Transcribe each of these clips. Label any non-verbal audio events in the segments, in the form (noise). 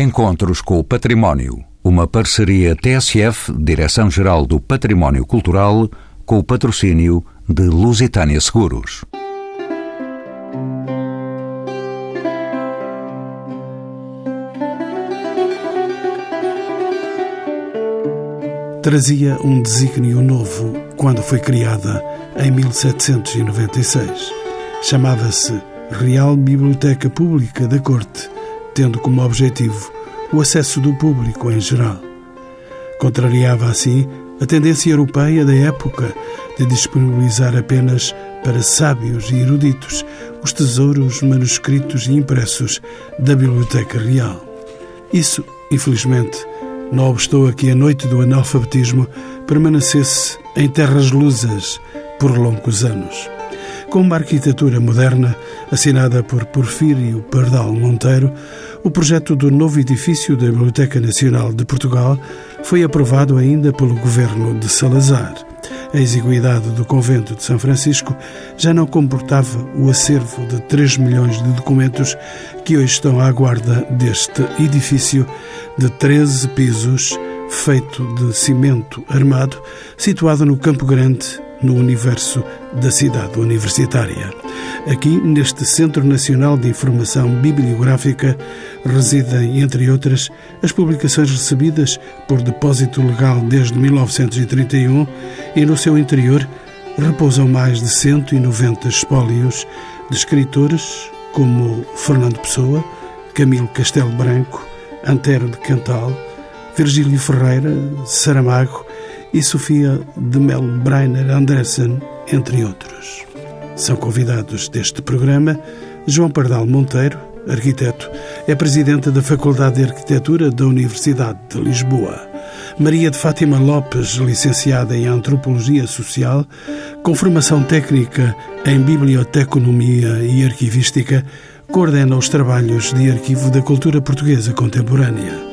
Encontros com o Património. Uma parceria TSF, Direção-Geral do Património Cultural, com o patrocínio de Lusitânia Seguros. Trazia um desígnio novo quando foi criada em 1796. Chamava-se Real Biblioteca Pública da Corte, tendo como objetivo o acesso do público em geral. Contrariava assim a tendência europeia da época de disponibilizar apenas para sábios e eruditos os tesouros manuscritos e impressos da Biblioteca Real. Isso, infelizmente, não obstou a que a noite do analfabetismo permanecesse em terras lusas por longos anos. Com uma arquitetura moderna, assinada por Porfírio Pardal Monteiro, o projeto do novo edifício da Biblioteca Nacional de Portugal foi aprovado ainda pelo governo de Salazar. A exiguidade do convento de São Francisco já não comportava o acervo de 3 milhões de documentos que hoje estão à guarda deste edifício de 13 pisos, feito de cimento armado, situado no Campo Grande, no universo da cidade universitária. Aqui, neste Centro Nacional de Informação Bibliográfica, residem, entre outras, as publicações recebidas por depósito legal desde 1931 e, no seu interior, repousam mais de 190 espólios de escritores como Fernando Pessoa, Camilo Castelo Branco, Antero de Cantal, Virgílio Ferreira, Saramago e Sofia de Melo Breiner Andressen, entre outros. São convidados deste programa João Pardal Monteiro, arquiteto, é presidente da Faculdade de Arquitetura da Universidade de Lisboa. Maria de Fátima Lopes, licenciada em Antropologia Social, com formação técnica em Biblioteconomia e Arquivística, coordena os trabalhos de arquivo da cultura portuguesa contemporânea.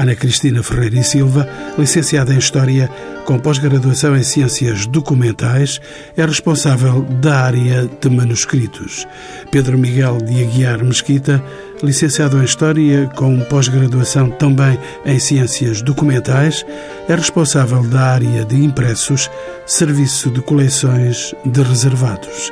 Ana Cristina Ferreira e Silva, licenciada em História, com pós-graduação em Ciências Documentais, é responsável da área de manuscritos. Pedro Miguel de Aguiar Mesquita, licenciado em História, com pós-graduação também em Ciências Documentais, é responsável da área de impressos, Serviço de Coleções de Reservados.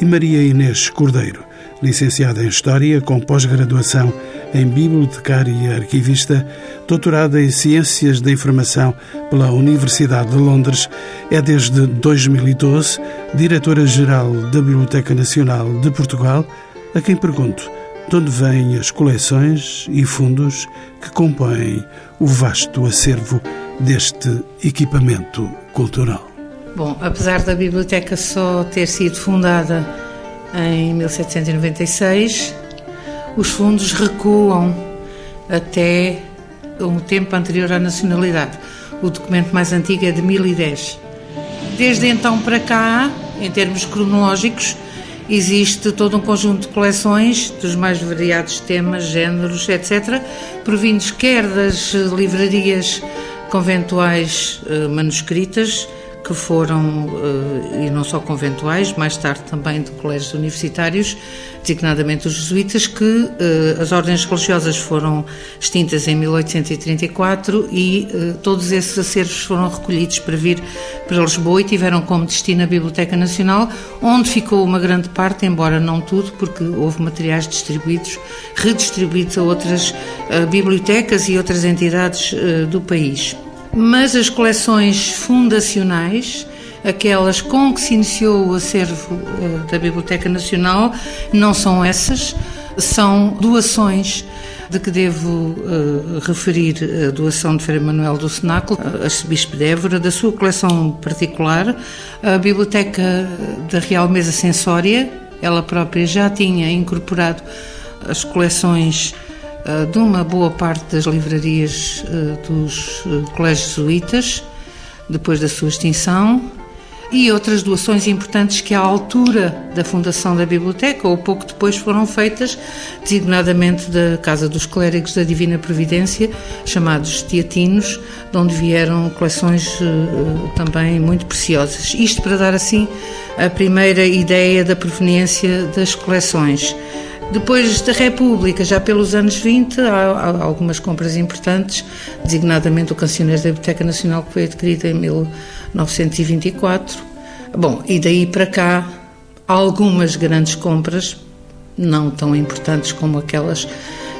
E Maria Inês Cordeiro, licenciada em História, com pós-graduação em Bibliotecária e Arquivista, doutorada em Ciências da Informação pela Universidade de Londres, é desde 2012 diretora-geral da Biblioteca Nacional de Portugal, a quem pergunto de onde vêm as coleções e fundos que compõem o vasto acervo deste equipamento cultural. Bom, apesar da biblioteca só ter sido fundada em 1796, os fundos recuam até um tempo anterior à nacionalidade. O documento mais antigo é de 1010. Desde então para cá, em termos cronológicos, existe todo um conjunto de coleções dos mais variados temas, géneros, etc., provindos quer das livrarias conventuais eh, manuscritas, que foram, eh, e não só conventuais, mais tarde também de colégios universitários, designadamente os jesuítas, que eh, as ordens religiosas foram extintas em 1834 e eh, todos esses acervos foram recolhidos para vir para Lisboa e tiveram como destino a Biblioteca Nacional, onde ficou uma grande parte, embora não tudo, porque houve materiais distribuídos, redistribuídos a outras bibliotecas e outras entidades do país. Mas as coleções fundacionais, aquelas com que se iniciou o acervo eh, da Biblioteca Nacional, não são essas, são doações. De que devo uh, referir a doação de Frei Manuel do Cenáculo, arcebispo de Évora, da sua coleção particular, a Biblioteca da Real Mesa Sensória, ela própria já tinha incorporado as coleções de uma boa parte das livrarias eh, dos eh, colégios jesuítas, depois da sua extinção, e outras doações importantes que, à altura da fundação da biblioteca, ou pouco depois, foram feitas, designadamente da Casa dos Clérigos da Divina Providência, chamados Teatinos, de onde vieram coleções também muito preciosas. Isto para dar, assim, a primeira ideia da proveniência das coleções. Depois da República, já pelos anos 20, há, algumas compras importantes, designadamente o Cancioneiro da Biblioteca Nacional, que foi adquirido em 1924. Bom, e daí para cá, algumas grandes compras, não tão importantes como aquelas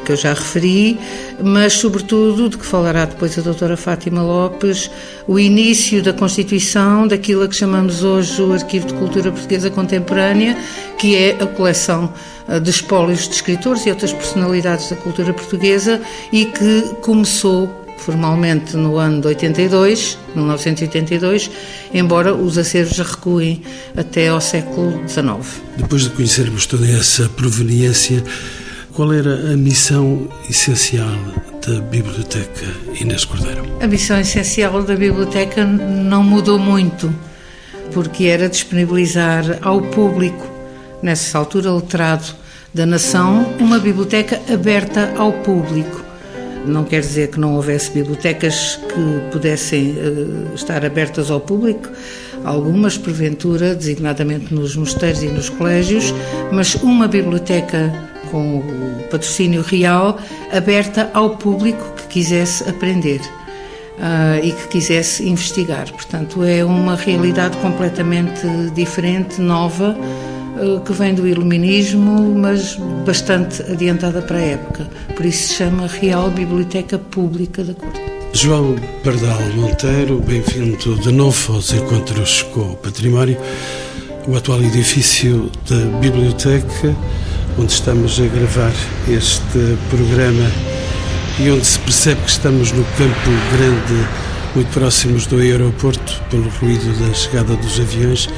que eu já referi, mas sobretudo de que falará depois a doutora Fátima Lopes, o início da constituição daquilo a que chamamos hoje o Arquivo de Cultura Portuguesa Contemporânea, que é a coleção eh, de espólios de escritores e outras personalidades da cultura portuguesa e que começou formalmente no ano de 82, 1982, embora os acervos recuem até ao século XIX. Depois de conhecermos toda essa proveniência, qual era a missão essencial da Biblioteca Inês Cordeiro? A missão essencial da Biblioteca não mudou muito, porque era disponibilizar ao público, nessa altura letrado da nação, uma biblioteca aberta ao público. Não quer dizer que não houvesse bibliotecas que pudessem uh, estar abertas ao público, algumas, porventura, designadamente nos mosteiros e nos colégios, mas uma biblioteca com o patrocínio real, aberta ao público que quisesse aprender. Uh, e que quisesse investigar. Portanto, é uma realidade completamente diferente, nova, uh, que vem do iluminismo, mas bastante adiantada para a época. Por isso se chama Real Biblioteca Pública da Corte. João Pardal Monteiro, bem-vindo de novo aos Encontros com o Património. O atual edifício da Biblioteca onde estamos a gravar este programa e onde se percebe que estamos no Campo Grande, muito próximos do aeroporto, pelo ruído da chegada dos aviões.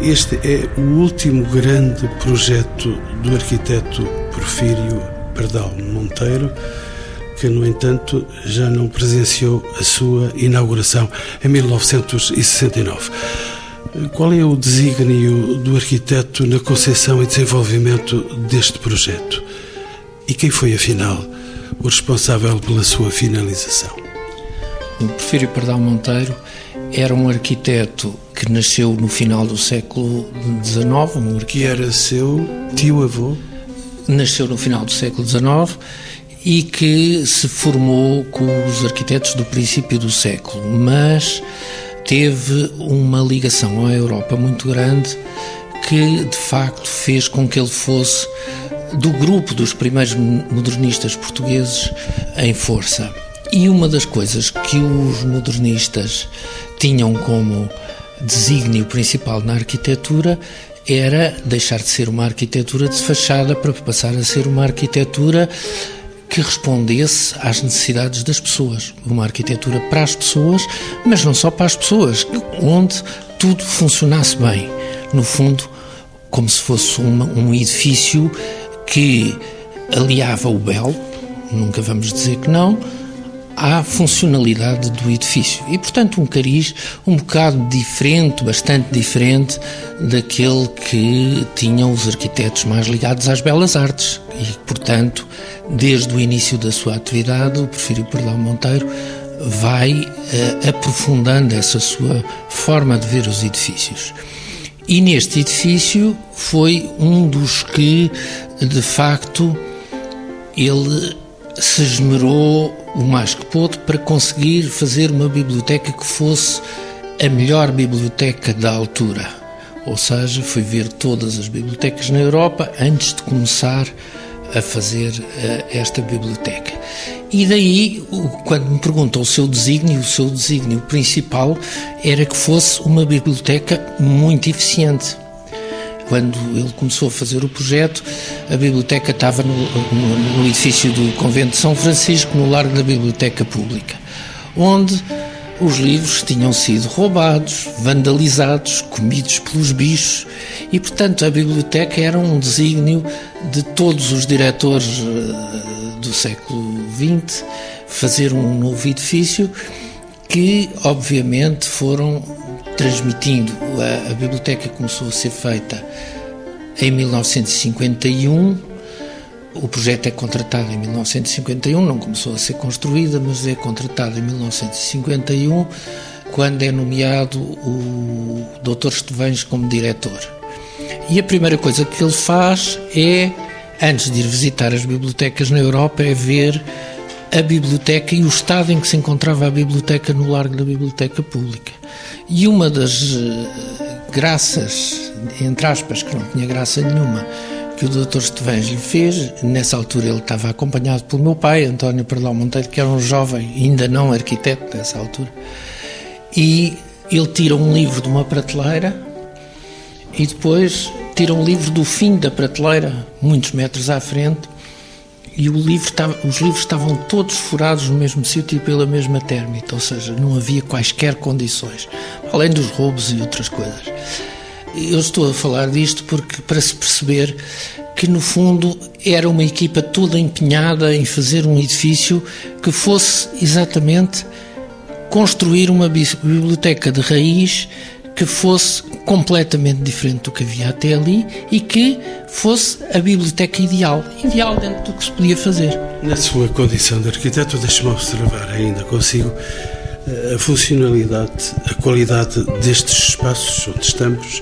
Este é o último grande projeto do arquiteto Porfírio Pardal Monteiro, que, no entanto, já não presenciou a sua inauguração em 1969. Qual é o desígnio do arquiteto na concepção e desenvolvimento deste projeto? E quem foi, afinal, o responsável pela sua finalização? O Porfírio Pardal Monteiro era um arquiteto que nasceu no final do século XIX. Um que era seu tio-avô? Nasceu no final do século XIX e que se formou com os arquitetos do princípio do século, mas teve uma ligação à Europa muito grande que de facto fez com que ele fosse do grupo dos primeiros modernistas portugueses em força. E uma das coisas que os modernistas tinham como desígnio principal na arquitetura era deixar de ser uma arquitetura de fachada para passar a ser uma arquitetura que respondesse às necessidades das pessoas. Uma arquitetura para as pessoas, mas não só para as pessoas, onde tudo funcionasse bem. No fundo, como se fosse um edifício que aliava o belo, nunca vamos dizer que não, à funcionalidade do edifício. E, portanto, um cariz um bocado diferente, bastante diferente daquele que tinham os arquitetos mais ligados às belas artes. E, portanto, desde o início da sua atividade, o Porfírio Perdão Monteiro vai uh, aprofundando essa sua forma de ver os edifícios. E neste edifício foi um dos que, de facto, ele se esmerou o mais que pôde para conseguir fazer uma biblioteca que fosse a melhor biblioteca da altura. Ou seja, foi ver todas as bibliotecas na Europa antes de começar a fazer uh, esta biblioteca. E daí, quando me perguntam o seu desígnio, o seu desígnio principal era que fosse uma biblioteca muito eficiente. Quando ele começou a fazer o projeto, a biblioteca estava no, no, no edifício do Convento de São Francisco, no Largo da Biblioteca Pública, onde os livros tinham sido roubados, vandalizados, comidos pelos bichos e, portanto, a biblioteca era um desígnio de todos os diretores eh, do século XX fazer um novo edifício que, obviamente, foram transmitindo. A, a biblioteca começou a ser feita em 1951. O projeto é contratado em 1951, não começou a ser construída, mas é contratado em 1951, quando é nomeado o Dr. Estevães como diretor. E a primeira coisa que ele faz é antes de ir visitar as bibliotecas na Europa, é ver a biblioteca e o estado em que se encontrava a biblioteca no largo da biblioteca pública. E uma das eh, graças, entre aspas, que não tinha graça nenhuma, que o Dr. Estevães lhe fez, nessa altura ele estava acompanhado pelo meu pai, António Perdão Monteiro, que era um jovem, ainda não arquiteto nessa altura, e ele tira um livro de uma prateleira e depois tira um livro do fim da prateleira, muitos metros à frente, e livro estava, os livros estavam todos furados no mesmo sítio e pela mesma térmita, ou seja, não havia quaisquer condições, além dos roubos e outras coisas. Eu estou a falar disto porque para se perceber que no fundo era uma equipa toda empenhada em fazer um edifício que fosse exatamente construir uma biblioteca de raiz que fosse completamente diferente do que havia até ali e que fosse a biblioteca ideal, ideal dentro do que se podia fazer. Na sua condição de arquiteto, deixe-me observar ainda consigo a funcionalidade, a qualidade destes espaços onde estamos,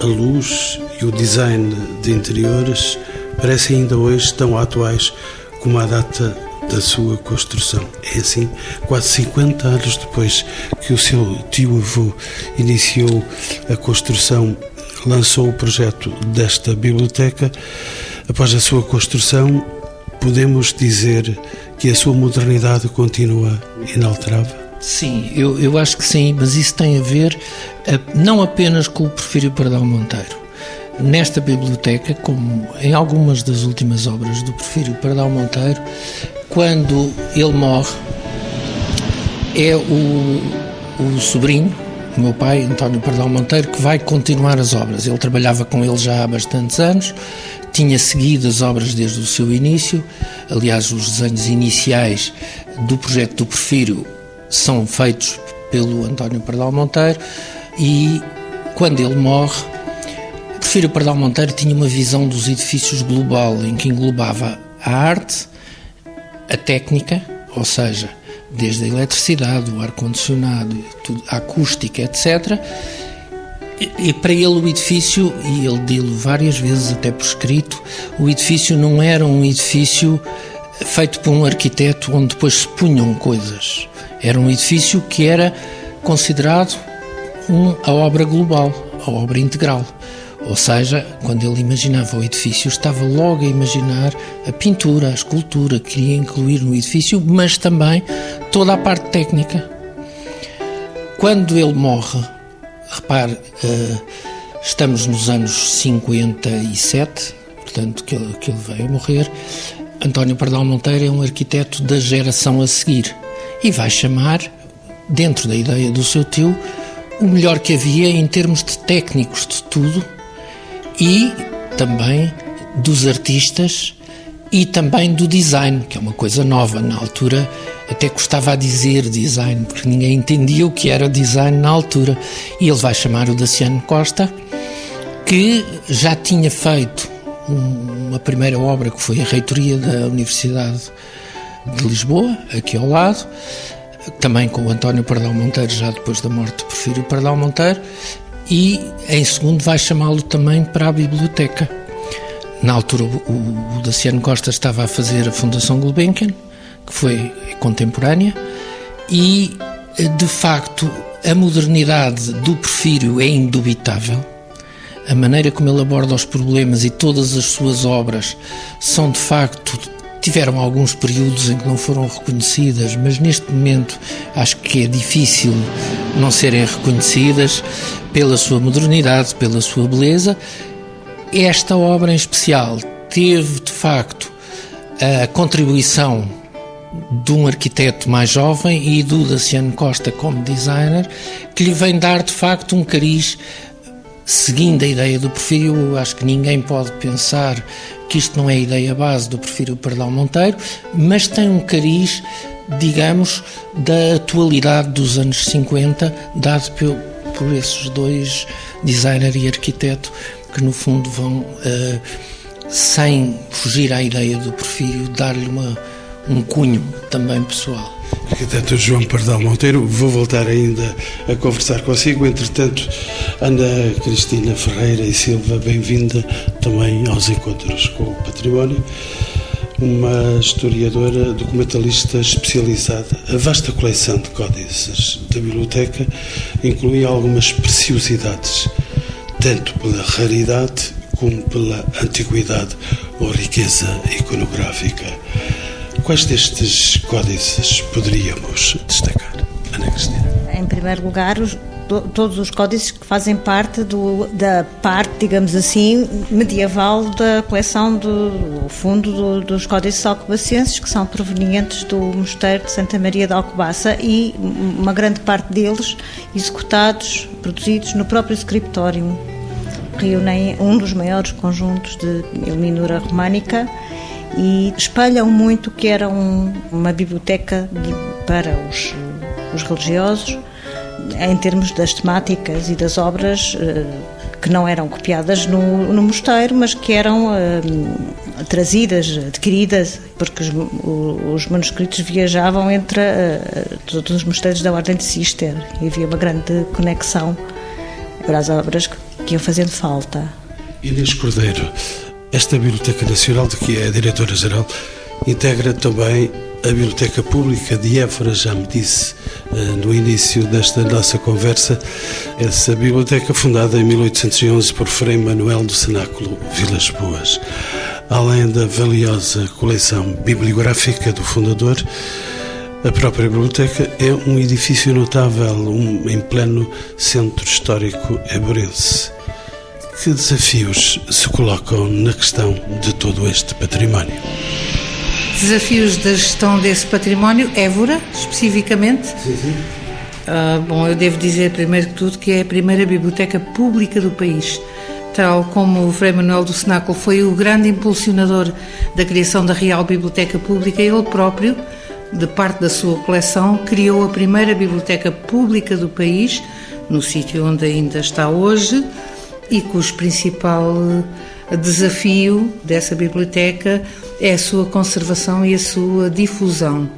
a luz e o design de interiores parecem ainda hoje tão atuais como a data da sua construção. É assim, quase 50 anos depois que o seu tio-avô iniciou a construção, lançou o projeto desta biblioteca. Após a sua construção, podemos dizer que a sua modernidade continua inalterável? Sim, eu, eu acho que sim, mas isso tem a ver eh, não apenas com o Porfírio Pardal Monteiro. Nesta biblioteca, como em algumas das últimas obras do Porfírio Pardal Monteiro, quando ele morre, é o, o sobrinho, o meu pai, António Pardal Monteiro, que vai continuar as obras. Ele trabalhava com ele já há bastantes anos, tinha seguido as obras desde o seu início. Aliás, os desenhos iniciais do projeto do Porfírio são feitos pelo António Pardal Monteiro e quando ele morre, Porfírio Pardal Monteiro tinha uma visão dos edifícios global, em que englobava a arte, a técnica, ou seja, desde a eletricidade, o ar-condicionado, a acústica, etc. E, e, para ele o edifício, e ele disse várias vezes até por escrito, o edifício não era um edifício feito por um arquiteto onde depois se punham coisas. Era um edifício que era considerado um, a obra global, a obra integral. Ou seja, quando ele imaginava o edifício, estava logo a imaginar a pintura, a escultura, queria incluir no edifício, mas também toda a parte técnica. Quando ele morre, repare, uh, estamos nos anos 57, portanto, que ele, que ele veio a morrer. António Pardal Monteiro é um arquiteto da geração a seguir e vai chamar, dentro da ideia do seu tio, o melhor que havia em termos de técnicos de tudo e também dos artistas e também do design, que é uma coisa nova. Na altura até custava a dizer design, porque ninguém entendia o que era design na altura. E ele vai chamar o Daciano Costa, que já tinha feito uma primeira obra que foi a reitoria da Universidade de Lisboa, aqui ao lado, também com o António Pardal Monteiro, já depois da morte de Porfírio Pardal Monteiro, e, em segundo, vai chamá-lo também para a biblioteca. Na altura, o, o Daciano Costa estava a fazer a Fundação Gulbenkian, que foi contemporânea, e, de facto, a modernidade do Porfírio é indubitável. A maneira como ele aborda os problemas e todas as suas obras são, de facto, Tiveram alguns períodos em que não foram reconhecidas, mas neste momento acho que é difícil não serem reconhecidas pela sua modernidade, pela sua beleza. Esta obra em especial teve, de facto, a contribuição de um arquiteto mais jovem e do Daciano Costa como designer, que lhe vem dar, de facto, um cariz seguindo a ideia do perfil, acho que ninguém pode pensar que isto não é a ideia base do Porfírio Pardal Monteiro, mas tem um cariz, digamos, da atualidade dos anos 50, dado por, por esses dois, designer e arquiteto, que no fundo vão, uh, sem fugir à ideia do Porfírio, dar-lhe um cunho também pessoal. Arquiteto João Pardal Monteiro, vou voltar ainda a conversar consigo. Entretanto, Ana Cristina Ferreira e Silva, bem-vinda também aos Encontros com o Património. Uma historiadora documentalista especializada. A vasta coleção de códices da biblioteca inclui algumas preciosidades, tanto pela raridade como pela antiguidade ou riqueza iconográfica. Quais destes códices poderíamos destacar, Ana Cristina? Em primeiro lugar, os, todos os códices que fazem parte do, da parte, digamos assim, medieval da coleção do fundo do, dos códices alcobacenses, que são provenientes do Mosteiro de Santa Maria de Alcobaça e uma grande parte deles executados, produzidos no próprio scriptorium. Reúnem um dos maiores conjuntos de iluminura românica e espelham muito que era um, uma biblioteca de, para os, os, religiosos em termos das temáticas e das obras eh, que não eram copiadas no, no mosteiro, mas que eram eh, trazidas, adquiridas, porque os, os, manuscritos viajavam entre eh, todos os mosteiros da Ordem de Cister e havia uma grande conexão para as obras que, que iam fazendo falta. Inês Cordeiro, esta Biblioteca Nacional, de que é a diretora-geral, integra também a Biblioteca Pública de Évora, já me disse eh, no início desta nossa conversa, essa biblioteca fundada em 1811 por Frei Manuel do Cenáculo Vilas Boas. Além da valiosa coleção bibliográfica do fundador, a própria biblioteca é um edifício notável, um, em pleno centro histórico eborense. Que desafios se colocam na questão de todo este património? Desafios da gestão desse património, Évora, especificamente? Sim, sim. Uh, bom, eu devo dizer primeiro que tudo que é a primeira biblioteca pública do país. Tal como o Frei Manuel do Cenáculo foi o grande impulsionador da criação da Real Biblioteca Pública, ele próprio, de parte da sua coleção, criou a primeira biblioteca pública do país, no sítio onde ainda está hoje, e cujo principal eh, desafio dessa biblioteca é a sua conservação e a sua difusão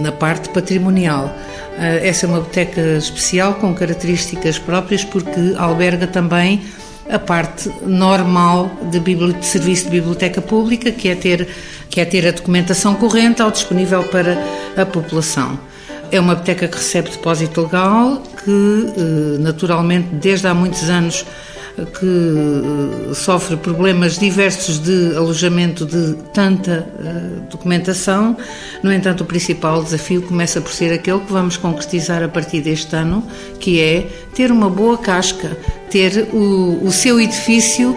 na parte patrimonial. Eh, essa é uma biblioteca especial com características próprias porque alberga também a parte normal de, de, serviço de biblioteca pública, que é, ter, que é ter a documentação corrente ao disponível para a população. É uma biblioteca que recebe depósito legal, que eh, naturalmente desde há muitos anos que eh, sofre problemas diversos de alojamento de tanta uh, documentação. No entanto, o principal desafio começa por ser aquele que vamos concretizar a partir deste ano, que é ter uma boa casca, ter o, o seu edifício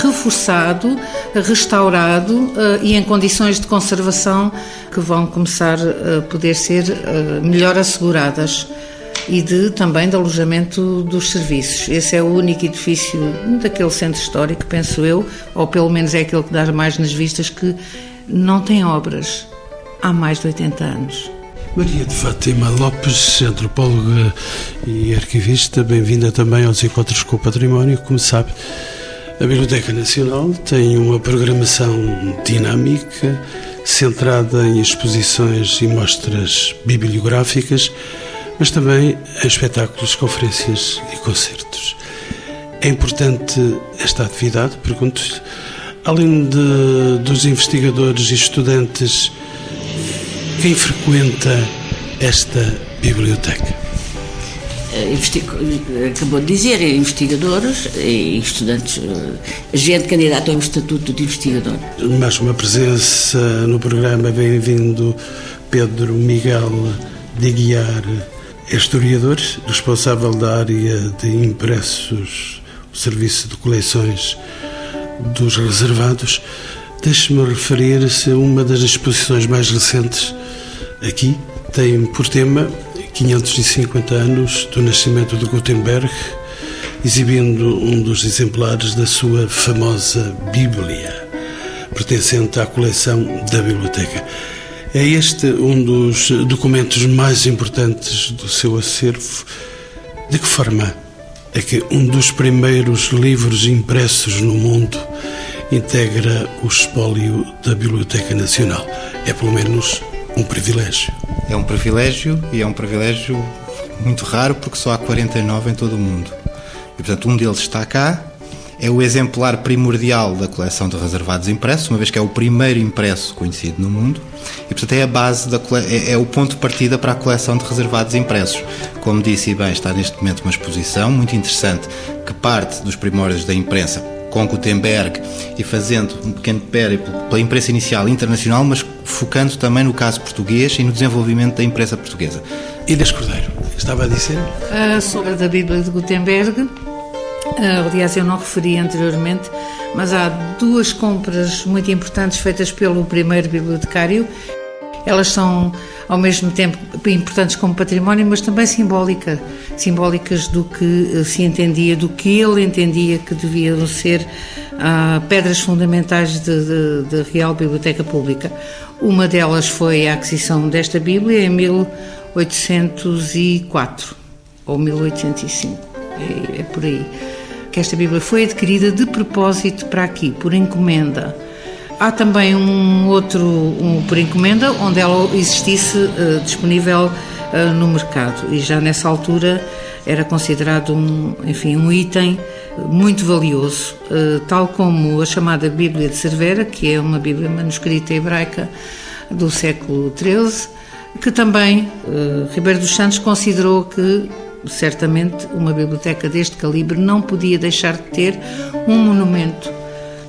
reforçado, restaurado uh, e em condições de conservação que vão começar a poder ser melhor asseguradas e de, também de alojamento dos serviços. Esse é o único edifício daquele centro histórico, penso eu, ou pelo menos é aquele que dá mais nas vistas, que não tem obras há mais de 80 anos. Maria de Fátima Lopes, antropóloga e arquivista, bem-vinda também aos Encontros com o Património. Como sabe, a Biblioteca Nacional tem uma programação dinâmica, centrada em exposições e mostras bibliográficas mas também em espetáculos, conferências e concertos. É importante esta atividade, pergunto-lhe, além de, dos investigadores e estudantes, quem frequenta esta biblioteca? Eh, acabou de dizer, é investigadores e estudantes, eh, gente candidata ao estatuto de investigador. Mais uma presença no programa, bem-vindo Pedro Miguel de Guiar é historiador, responsável da área de impressos, o serviço de coleções dos reservados. Deixe-me referir-se a uma das exposições mais recentes aqui. Tem por tema 550 anos do nascimento de Gutenberg, exibindo um dos exemplares da sua famosa Bíblia, pertencente à coleção da biblioteca. É este um dos documentos mais importantes do seu acervo. De que forma é que um dos primeiros livros impressos no mundo integra o espólio da Biblioteca Nacional? É pelo menos um privilégio. É um privilégio e é um privilégio muito raro porque só há 49 em todo o mundo. E, portanto, um deles está cá, é o exemplar primordial da coleção de reservados impressos, uma vez que é o primeiro impresso conhecido no mundo, e portanto é a base, da, é, é o ponto de partida para a coleção de reservados impressos. Como disse e bem, está neste momento uma exposição muito interessante que parte dos primórdios da imprensa com Gutenberg e fazendo um pequeno périplo pela imprensa inicial internacional, mas focando também no caso português e no desenvolvimento da imprensa portuguesa. Inês Cordeiro, estava a dizer? Uh, sobre a da Bíblia de Gutenberg, aliás, eu não referi anteriormente, mas há duas compras muito importantes feitas pelo primeiro bibliotecário. Elas são, ao mesmo tempo, importantes como património, mas também simbólica, simbólicas do que eh, se entendia, do que ele entendia que deviam ser uh, pedras fundamentais da Real Biblioteca Pública. Uma delas foi a aquisição desta Bíblia em 1804 ou 1805, é, é por aí que esta Bíblia foi adquirida de propósito para aqui, por encomenda. Há também um outro, um por encomenda, onde ela existisse uh, disponível uh, no mercado e já nessa altura era considerado um, enfim, um item muito valioso, uh, tal como a chamada Bíblia de Cervera, que é uma Bíblia manuscrita hebraica do século XIII, que também Ribeiro dos Santos considerou que certamente uma biblioteca deste calibre não podia deixar de ter um monumento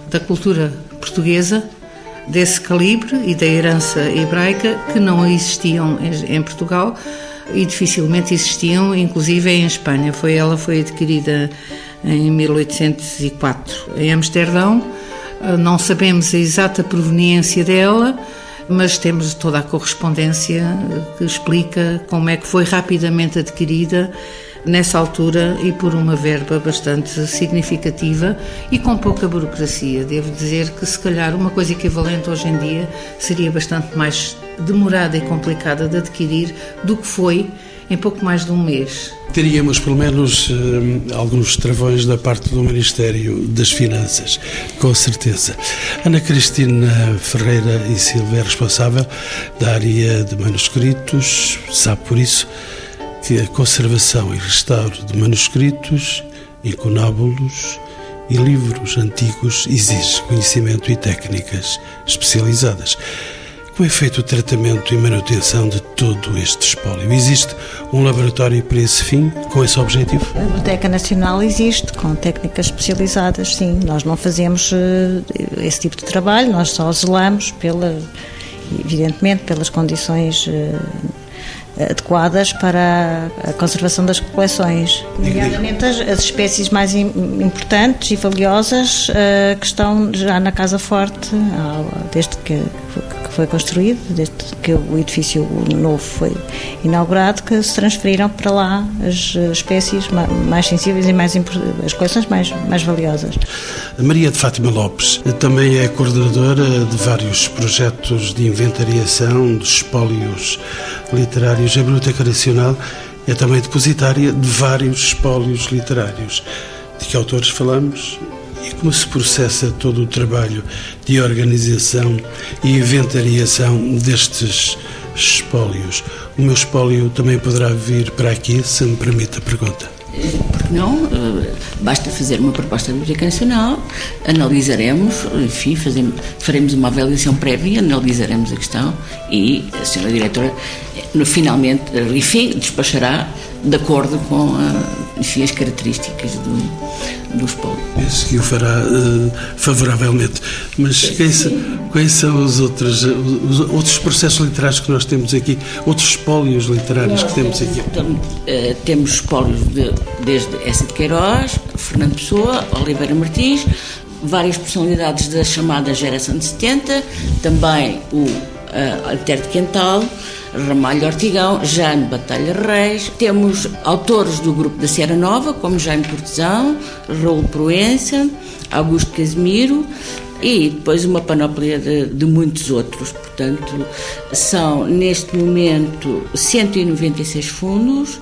da cultura portuguesa desse calibre e da herança hebraica que não existiam em Portugal e dificilmente existiam, inclusive em Espanha. Foi ela foi adquirida em 1804 em Amsterdão. Não sabemos a exata proveniência dela, mas temos toda a correspondência que explica como é que foi rapidamente adquirida nessa altura e por uma verba bastante significativa e com pouca burocracia. Devo dizer que, se calhar, uma coisa equivalente hoje em dia seria bastante mais demorada e complicada de adquirir do que foi em pouco mais de um mês. Teríamos pelo menos eh, alguns travões da parte do Ministério das Finanças, com certeza. Ana Cristina Ferreira e Silva é responsável da área de manuscritos, sabe por isso que a conservação e restauro de manuscritos, incunábulos e livros antigos exige conhecimento e técnicas especializadas. Como é feito o tratamento e manutenção de todo este espólio? Existe um laboratório para esse fim, com esse objetivo? A Biblioteca Nacional existe, com técnicas especializadas, sim. Nós não fazemos uh, esse tipo de trabalho, nós só zelamos pela, evidentemente, pelas condições uh, adequadas para a conservação das coleções, nomeadamente as, as, espécies mais importantes e valiosas uh, que estão já na Casa Forte, desde que foi construído, desde que o edifício novo foi inaugurado, que se transferiram para lá as espécies mais sensíveis e mais as coleções mais, mais valiosas. Maria de Fátima Lopes também é coordenadora de vários projetos de inventariação de espólios literários. A Biblioteca Nacional é também depositária de vários espólios literários. De que autores falamos? E como se processa todo o trabalho de organização e inventariação destes espólios? O meu espólio também poderá vir para aqui, se me permite a pergunta. Porque não? Eh, basta fazer uma proposta da Biblioteca Nacional, analisaremos, enfim, fazemos, faremos uma avaliação prévia, analisaremos a questão e a senhora diretora, no, finalmente, eh, enfim, despachará de acordo com a, enfim, as características do, do espólio. Penso que o fará uh, favoravelmente. Mas quais são os outros, os outros processos literários que nós temos aqui? Outros espólios literários que temos aqui? Então, uh, temos espólios de, desde essa de Queiroz, Fernando Pessoa, Oliveira Martins, várias personalidades da chamada geração de 70, também o uh, Alter de Quental, Ramalho Ortigão, Jaime Batalha Reis. Temos autores do grupo da Sierra Nova, como Jaime Cortesão, Raul Proença, Augusto Casimiro e depois uma panóplia de, de, muitos outros. Portanto, são neste momento 196 fundos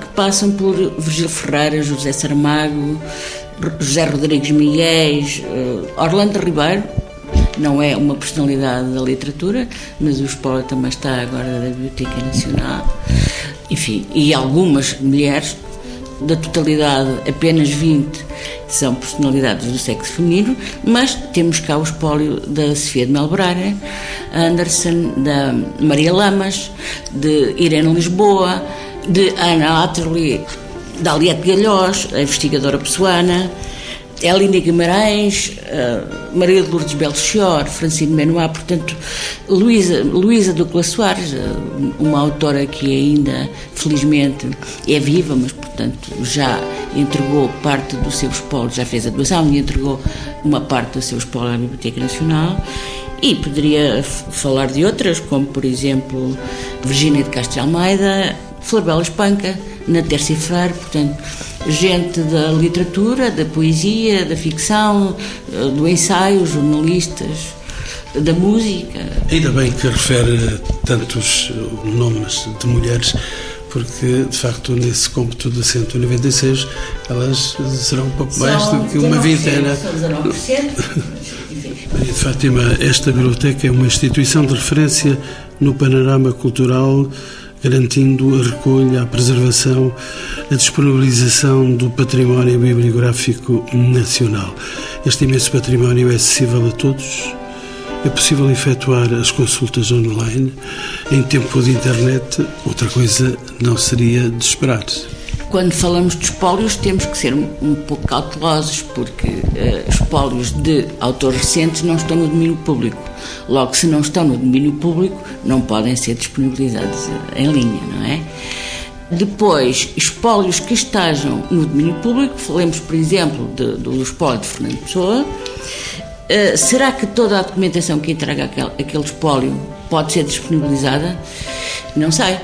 que passam por Virgílio Ferreira, José Saramago, José Rodrigues Miguel, eh, Orlando Ribeiro não é uma personalidade da literatura, mas o espólio também está agora da Biblioteca Nacional. Enfim, e algumas mulheres, da totalidade, apenas 20 são personalidades do sexo feminino, mas temos cá o espólio da Sofia de Melbraga, Anderson, da Maria Lamas, de Irene Lisboa, de Ana Atterley, da Aliette Galhós, a investigadora pessoana, Elinda Guimarães, uh, Maria de Lourdes Belchior, Francine Menoá, portanto, Luísa, Luísa Ducla Soares, uh, uma autora que ainda, felizmente, é viva, mas, portanto, já entregou parte do seu espólio, já fez a doação e entregou uma parte do seu espólio à Biblioteca Nacional. E poderia falar de outras, como, por exemplo, Virgínia de Castro Almeida, Flor Bela Espanca, na Terça Freire, portanto, gente da literatura, da poesia, da ficção, eh, do ensaio, jornalistas, da música. Ainda bem que refere tantos nomes de mulheres, porque de facto nesse cômputo de 196 elas serão um pouco São mais do que uma vintena. Maria de Fátima, esta biblioteca é uma instituição de referência no panorama cultural garantindo a recolha, a preservação, a disponibilização do património bibliográfico nacional. Este imenso património é acessível a todos. É possível efetuar as consultas online em tempo de internet. Outra coisa não seria de esperar. Quando falamos de espólios, temos que ser um, pouco cautelosos, porque uh, espólios de autores recentes não estão no domínio público. Logo, se não estão no domínio público, não podem ser disponibilizados em linha, não é? Depois, espólios que estejam no domínio público, falemos, por exemplo, de, do espólio de Fernando Pessoa. Uh, será que toda a documentação que entrega aquele, aquele espólio pode ser disponibilizada? Não sei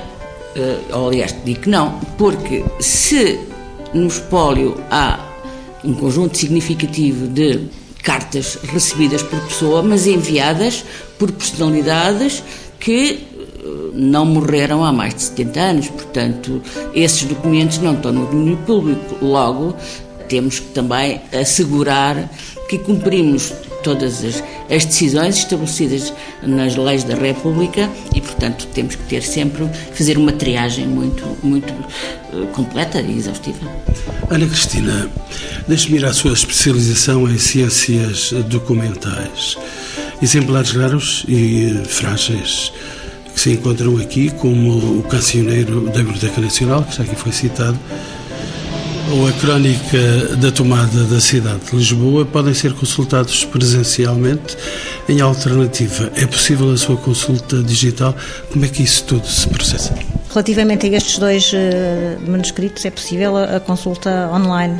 uh, aliás, digo que não, porque se no espólio há um conjunto significativo de cartas recebidas por pessoa, mas enviadas por personalidades que eh, não morreram há mais de 70 anos, portanto, esses documentos não estão no domínio público. Logo, temos que também assegurar que cumprimos todas as, as, decisões estabelecidas nas leis da República e, portanto, temos que ter sempre, fazer uma triagem muito, muito uh, completa e exaustiva. Ana Cristina, deixe-me ir à sua especialização em ciências documentais. Exemplares raros e frágeis que se encontram aqui, como o cancioneiro da Biblioteca Nacional, que já aqui foi citado, ou a crónica da tomada da cidade de Lisboa podem ser consultados presencialmente. Em alternativa, é possível a sua consulta digital? Como é que isso tudo se processa? Relativamente a estes dois uh, manuscritos, é possível a, consulta online.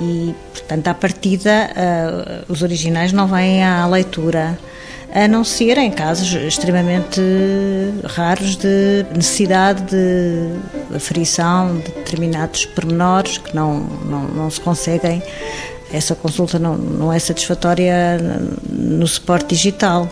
E, portanto, à partida, uh, os originais não vêm à leitura a não ser em casos extremamente raros de necessidade de aferição de determinados pormenores que não, não, não se conseguem. Essa consulta não, não é satisfatória no suporte digital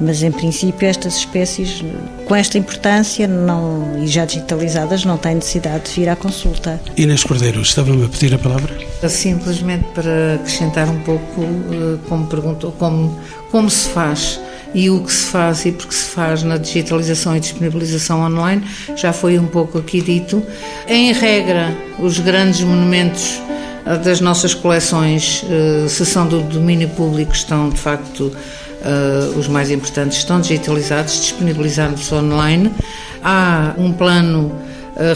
mas em princípio estas espécies com esta importância não, e já digitalizadas não têm necessidade de vir à consulta. Inês Cordeiro, estava-me a pedir a palavra? Simplesmente para acrescentar um pouco, eh, como perguntou, como, como se faz e o que se faz e porque se faz na digitalização e disponibilização online, já foi um pouco aqui dito. Em regra, os grandes monumentos eh, das nossas coleções, eh, se são do domínio público, estão de facto uh, os mais importantes estão digitalizados, disponibilizados online. Há um plano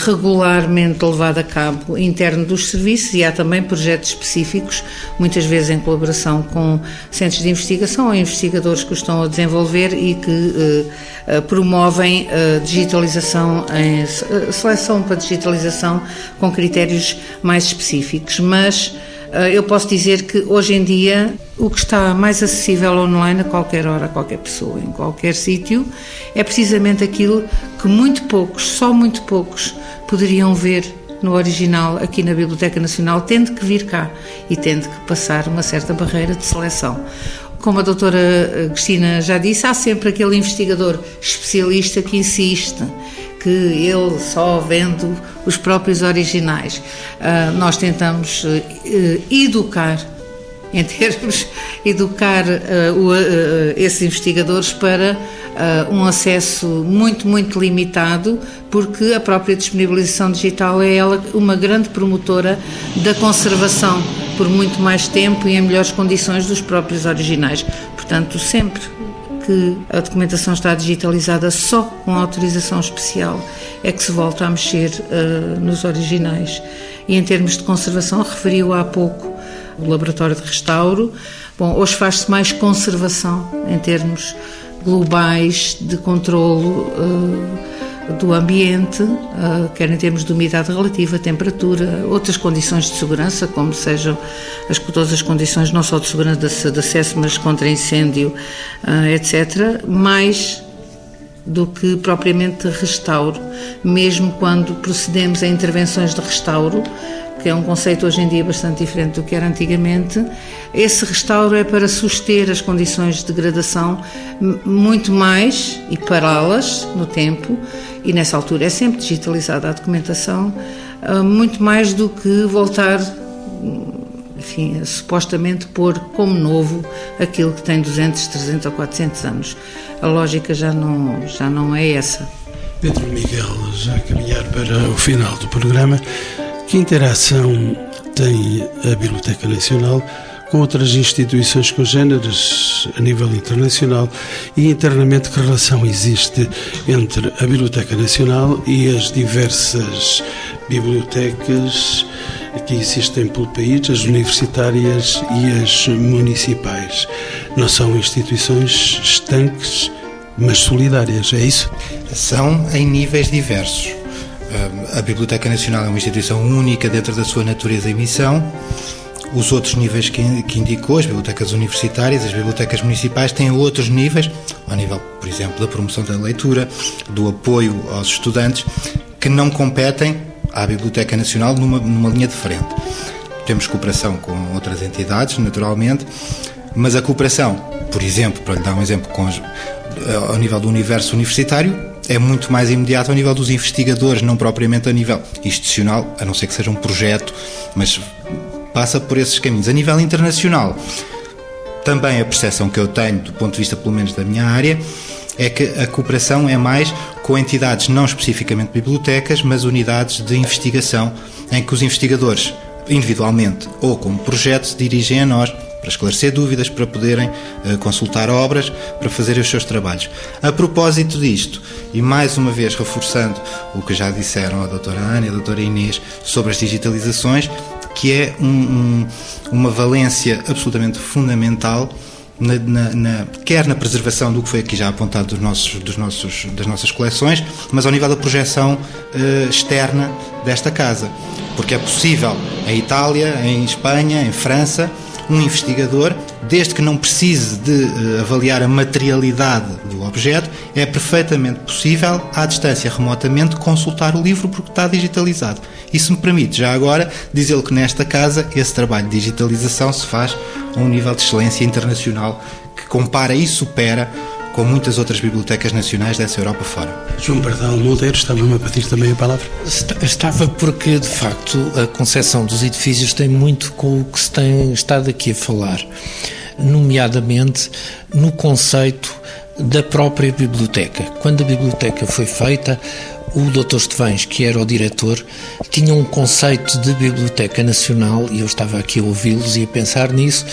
regularmente levado a cabo interno dos serviços e há também projetos específicos, muitas vezes em colaboração com centros de investigação ou investigadores que o estão a desenvolver e que uh, promovem a digitalização, em, seleção para digitalização com critérios mais específicos. Mas eh, eu posso dizer que hoje em dia o que está mais acessível online a qualquer hora, a qualquer pessoa, em qualquer sítio, é precisamente aquilo que muito poucos, só muito poucos, poderiam ver no original aqui na Biblioteca Nacional, tendo que vir cá e tendo que passar uma certa barreira de seleção. Como a doutora eh, Cristina já disse, há sempre aquele investigador especialista que insiste que ele só vendo os próprios originais. Uh, nós tentamos uh, educar (laughs) em termos educar uh, o, uh, esses investigadores para um acesso muito, muito limitado, porque a própria disponibilização digital é ela uma grande promotora da conservação por muito mais tempo e em melhores condições dos próprios originais. Portanto, sempre que a documentação está digitalizada só com autorização especial é que se volta a mexer nos originais. E em termos de conservação, referiu há pouco o laboratório de restauro. Bom, hoje faz-se mais conservação em termos globais de controlo uh, do ambiente, uh, quer em termos de umidade relativa, temperatura, outras condições de segurança, como sejam as, todas as condições não só de segurança de, acesso, mas contra incêndio, uh, etc., mais do que propriamente restauro, mesmo quando procedemos a intervenções de restauro, que é um conceito hoje em dia bastante diferente do que era antigamente. Esse restauro é para suster as condições de degradação muito mais e pará-las no tempo, e nessa altura é sempre digitalizada a documentação, ah, muito mais do que voltar enfim, supostamente pôr como novo aquilo que tem 200, 300 ou 400 anos. A lógica já não, já não é essa. Pedro Miguel, já a caminhar para o final do programa, que interação tem a Biblioteca Nacional com outras instituições congêneres a nível internacional e internamente que relação existe entre a Biblioteca Nacional e as diversas bibliotecas que existem pelo país, as universitárias e as municipais. Não são instituições estanques, mas solidárias, é isso? São em níveis diversos. A Biblioteca Nacional é uma instituição única dentro da sua natureza e missão. Os outros níveis que, indicou, as bibliotecas universitárias, as bibliotecas municipais, têm outros níveis, ao nível, por exemplo, da promoção da leitura, do apoio aos estudantes, que não competem à Biblioteca Nacional numa, numa linha diferente. Temos cooperação com outras entidades, naturalmente, mas a cooperação, por exemplo, para lhe dar um exemplo, com, ao nível do universo universitário, é muito mais imediata ao nível dos investigadores, não propriamente a nível institucional, a não ser que seja um projeto, mas passa por esses caminhos. A nível internacional, também a percepção que eu tenho, do ponto de vista pelo menos da minha área, é que a cooperação é mais com entidades não especificamente bibliotecas, mas unidades de investigação, em que os investigadores, individualmente ou como projeto, se dirigem a nós para esclarecer dúvidas, para poderem uh, consultar obras, para fazerem os seus trabalhos. A propósito disto, e mais uma vez reforçando o que já disseram a doutora Ana e a doutora Inês sobre as digitalizações, que é um, um, uma valência absolutamente fundamental na, na, na, quer na preservação do que foi aqui já apontado dos nossos, dos nossos, das nossas coleções, mas ao nível da projeção uh, externa desta casa. Porque é possível em Itália, em Espanha, em França, um investigador, desde que não precise de uh, avaliar a materialidade do objeto, é perfeitamente possível, à distância, remotamente, consultar o livro porque está digitalizado. Isso me permite, já agora, dizer que nesta casa esse trabalho de digitalização se faz a um nível de excelência internacional que compara e supera com muitas outras bibliotecas nacionais dessa Europa fora. João Pardal Monteiro, estava-me a pedir também a palavra? Estava porque, de facto, a concepção dos edifícios tem muito com o que se tem estado aqui a falar, nomeadamente no conceito da própria biblioteca. Quando a biblioteca foi feita, o Dr. Estevães, que era o diretor, tinha um conceito de Biblioteca Nacional, e eu estava aqui a ouvi-los e a pensar nisso,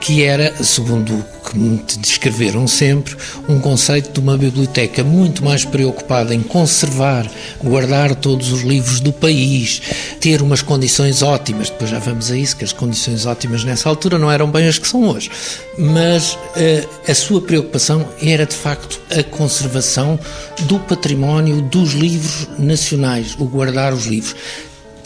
que era, segundo o que descreveram sempre, um conceito de uma biblioteca muito mais preocupada em conservar, guardar todos os livros do país, ter umas condições ótimas. Depois já vamos a isso, que as condições ótimas nessa altura não eram bem as que são hoje. Mas uh, a sua preocupação era, de facto, a conservação do património dos livros nacionais, o guardar os livros.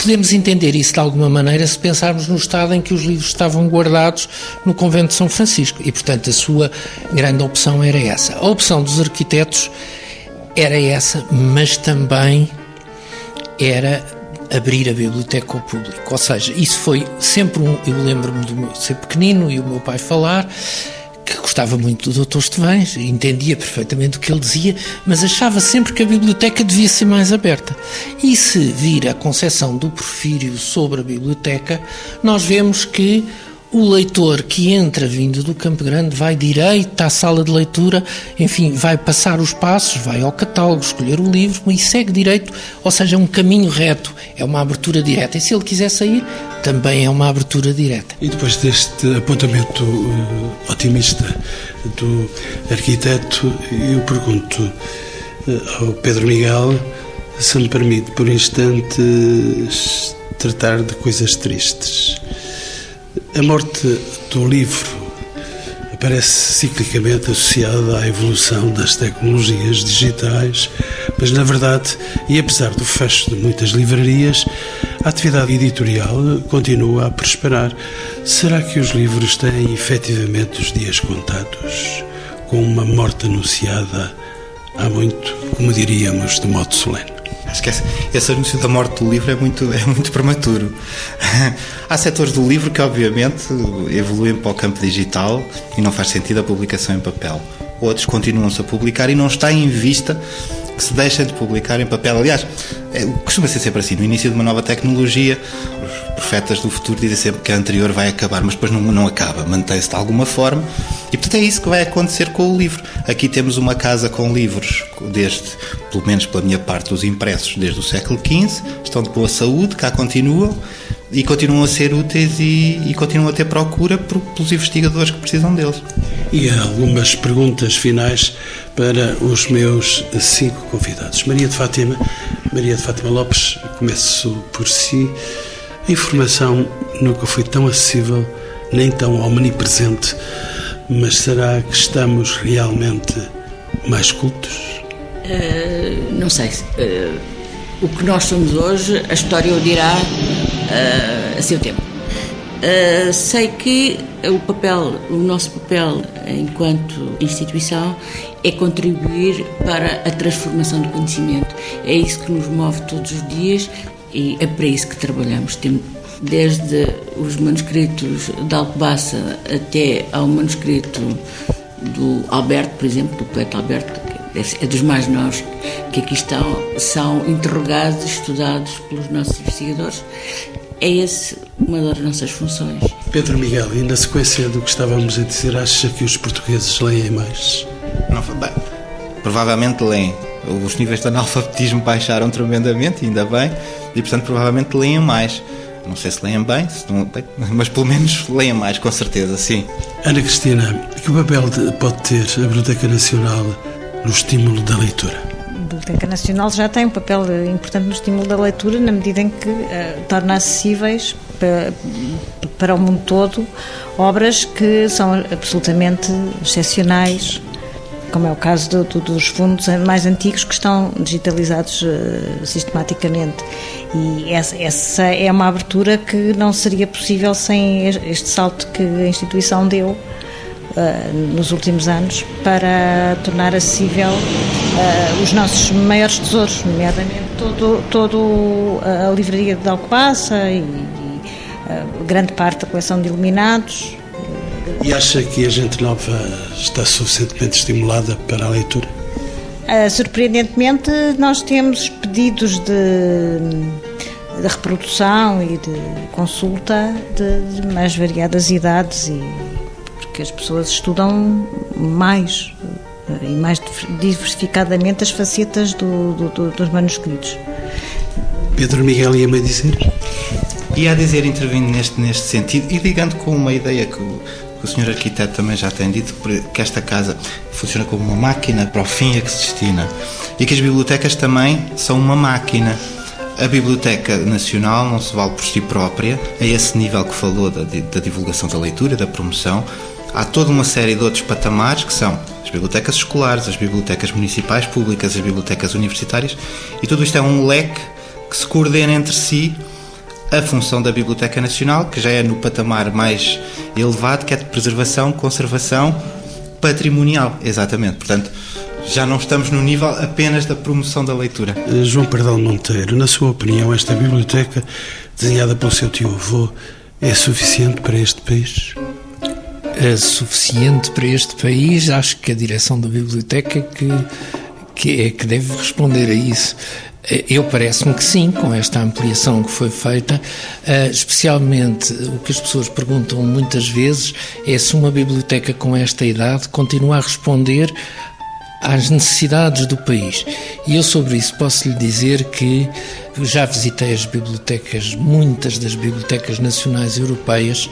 Podemos entender isso de alguma maneira se pensarmos no estado em que os livros estavam guardados no convento de São Francisco. E, portanto, a sua grande opção era essa. A opção dos arquitetos era essa, mas também era abrir a biblioteca ao público. Ou seja, isso foi sempre um. Eu lembro-me de ser pequenino e o meu pai falar que gostava muito do Dr. Estevães, entendia perfeitamente o que ele dizia, mas achava sempre que a biblioteca devia ser mais aberta. E se vir a concepção do Porfírio sobre a biblioteca, nós vemos que o leitor que entra vindo do Campo Grande vai direito à sala de leitura, enfim, vai passar os passos, vai ao catálogo, escolher o livro e segue direito, ou seja, é um caminho reto, é uma abertura direta. E se ele quiser sair, também é uma abertura direta. E depois deste apontamento uh, otimista do arquiteto, eu pergunto uh, ao Pedro Miguel se me permite por instantes tratar de coisas tristes. A morte do livro aparece ciclicamente associada à evolução das tecnologias digitais, mas na verdade, e apesar do fecho de muitas livrarias, a atividade editorial continua a prosperar. Será que os livros têm efetivamente os dias contados, com uma morte anunciada há muito, como diríamos, de modo solene? Acho que esse, anúncio da morte do livro é muito, é muito prematuro. Há setores do livro que, obviamente, evoluem para o campo digital e não faz sentido a publicação em papel. Outros continuam-se a publicar e não está em vista que se deixem de publicar em papel. Aliás, é, costuma ser sempre assim. No início de uma nova tecnologia, os profetas do futuro dizem sempre que a anterior vai acabar, mas depois não, não acaba, mantém-se de alguma forma. E portanto é isso que vai acontecer com o livro. Aqui temos uma casa com livros, desde, pelo menos pela minha parte, os impressos desde o século XV, estão de boa saúde, cá continuam e continuam a ser úteis e, e continuam a ter procura por, pelos investigadores que precisam deles. E há algumas perguntas finais para os meus cinco convidados. Maria de Fátima, Maria de Fátima Lopes, começo por si. A informação nunca foi tão acessível, nem tão omnipresente, mas será que estamos realmente mais cultos? Uh, não sei. Uh, o que nós somos hoje, a história o dirá uh, a seu tempo. Uh, sei que o papel, o nosso papel enquanto instituição é contribuir para a transformação do conhecimento. É isso que nos move todos os dias e é para isso que trabalhamos. Temos desde os manuscritos de Alcobaça até ao manuscrito do Alberto, por exemplo, do poeta Alberto, que é dos mais novos que aqui estão, são interrogados, estudados pelos nossos investigadores. É essa uma das nossas funções. Pedro Miguel, e na sequência do que estávamos a dizer, acha que os portugueses leem mais? Não, bem, provavelmente leem. Os níveis de analfabetismo (laughs) baixaram tremendamente, ainda bem, e portanto provavelmente leem mais. Não sei se leem bem, se não, (laughs) mas pelo menos leem mais, com certeza, sim. Ana Cristina, que papel pode ter a Biblioteca Nacional no estímulo da leitura? Biblioteca Nacional já tem um papel importante no estímulo da leitura, na medida em que uh, torna acessíveis para, para o mundo todo obras que são absolutamente excepcionais, como é o caso do, do, dos fundos mais antigos que estão digitalizados uh, sistematicamente. E essa, essa, é uma abertura que não seria possível sem este salto que a instituição deu uh, nos últimos anos para tornar acessível uh, os nossos maiores tesouros, nomeadamente todo, todo a livraria de Alcobaça e, e grande parte da coleção de iluminados e acha que a gente nova está suficientemente estimulada para a leitura? Uh, surpreendentemente, nós temos pedidos de, de reprodução e de consulta de, de, mais variadas idades e porque as pessoas estudam mais e mais diversificadamente as facetas do, do, dos manuscritos. Pedro Miguel ia-me dizer? Ia a dizer, intervindo neste, neste sentido e ligando com uma ideia que o o senhor arquiteto também já tem dito que esta casa funciona como uma máquina para o fim a que se destina e que as bibliotecas também são uma máquina. A Biblioteca Nacional não se vale por si própria, a esse nível que falou da, da divulgação da leitura, da promoção. Há toda uma série de outros patamares que são as bibliotecas escolares, as bibliotecas municipais públicas, as bibliotecas universitárias, e tudo isto é um leque que se coordena entre si a função da Biblioteca Nacional, que já é no patamar mais elevado, que é de preservação, conservação patrimonial, exatamente. Portanto, já não estamos no nível apenas da promoção da leitura. Eh, João Pardal Monteiro, na sua opinião, esta biblioteca, desenhada pelo seu tio-avô, é suficiente para este país? É suficiente para este país? Acho que a direção da biblioteca que, que é que deve responder a isso. Eh, eu parece-me que sim, com esta ampliação que foi feita, eh, especialmente o que as pessoas perguntam muitas vezes é se uma biblioteca com esta idade continua a responder às necessidades do país. E eu sobre isso posso lhe dizer que já visitei as bibliotecas, muitas das bibliotecas nacionais europeias,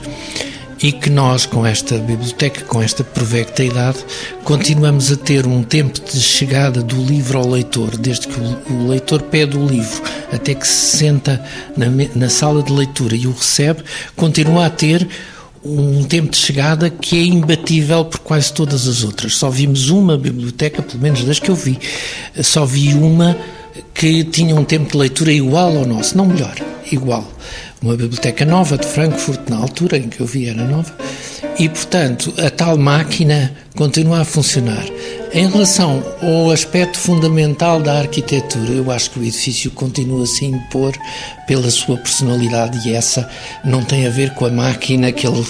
e que nós, com esta biblioteca, com esta provecta idade, continuamos a ter um tempo de chegada do livro ao leitor, desde que o leitor pede o livro até que se senta na, na sala de leitura e o recebe, continua a ter um tempo de chegada que é imbatível por quase todas as outras. Só vimos uma biblioteca, pelo menos das que eu vi, só vi uma que tinha um tempo de leitura igual ao nosso, não melhor, igual. Uma biblioteca nova de Frankfurt, na altura em que eu vi era nova, e portanto a tal máquina continua a funcionar. Em relação ao aspecto fundamental da arquitetura, eu acho que o edifício continua a se impor pela sua personalidade e essa não tem a ver com a máquina que ele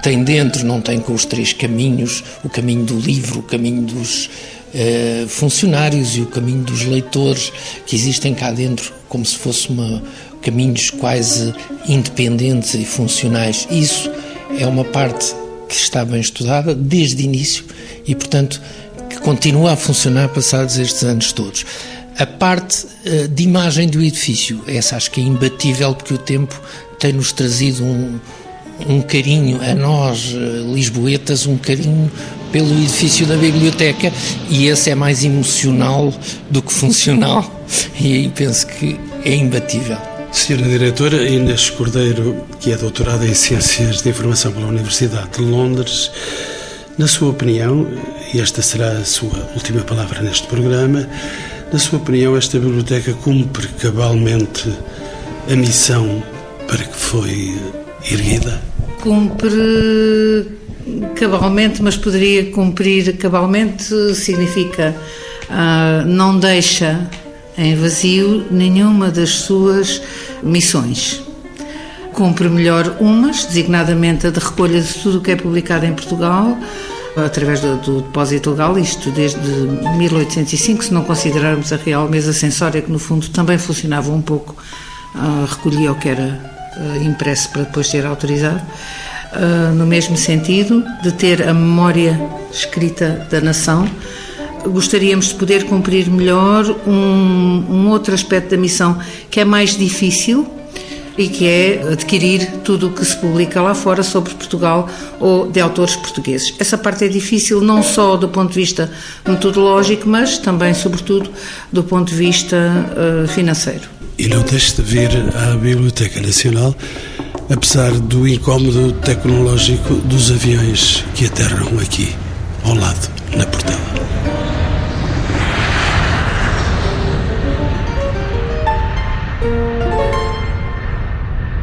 tem dentro, não tem com os três caminhos, o caminho do livro, o caminho dos eh, funcionários e o caminho dos leitores que existem cá dentro, como se fosse uma caminhos quase independentes e funcionais. Isso é uma parte que está bem estudada desde o início e, portanto, que continua a funcionar passados estes anos todos. A parte uh, de imagem do edifício, essa acho que é imbatível porque o tempo tem-nos trazido um, um carinho a nós, uh, lisboetas, um carinho pelo edifício da biblioteca e esse é mais emocional do que funcional (laughs) e aí penso que é imbatível. Senhora Diretora Inês Cordeiro, que é doutorada em Ciências de Informação pela Universidade de Londres, na sua opinião, e esta será a sua última palavra neste programa, na sua opinião, esta biblioteca cumpre cabalmente a missão para que foi erguida? Cumpre cabalmente, mas poderia cumprir cabalmente significa uh, não deixa em vazio nenhuma das suas missões cumpre melhor umas, designadamente a de recolha de tudo o que é publicado em Portugal, através do, do, depósito legal, isto desde 1805, se não considerarmos a Real Mesa Censória, que no fundo também funcionava um pouco, uh, recolhia o que era uh, impresso para depois ser autorizado, uh, no mesmo sentido de ter a memória escrita da nação. Gostaríamos de poder cumprir melhor um, um outro aspecto da missão que é mais difícil, e que é adquirir tudo o que se publica lá fora sobre Portugal ou de autores portugueses. Essa parte é difícil não só do ponto de vista metodológico, mas também, sobretudo, do ponto de vista uh, financeiro. E não deixe de vir à Biblioteca Nacional, apesar do incómodo tecnológico dos aviões que aterram aqui, ao lado, na Portela.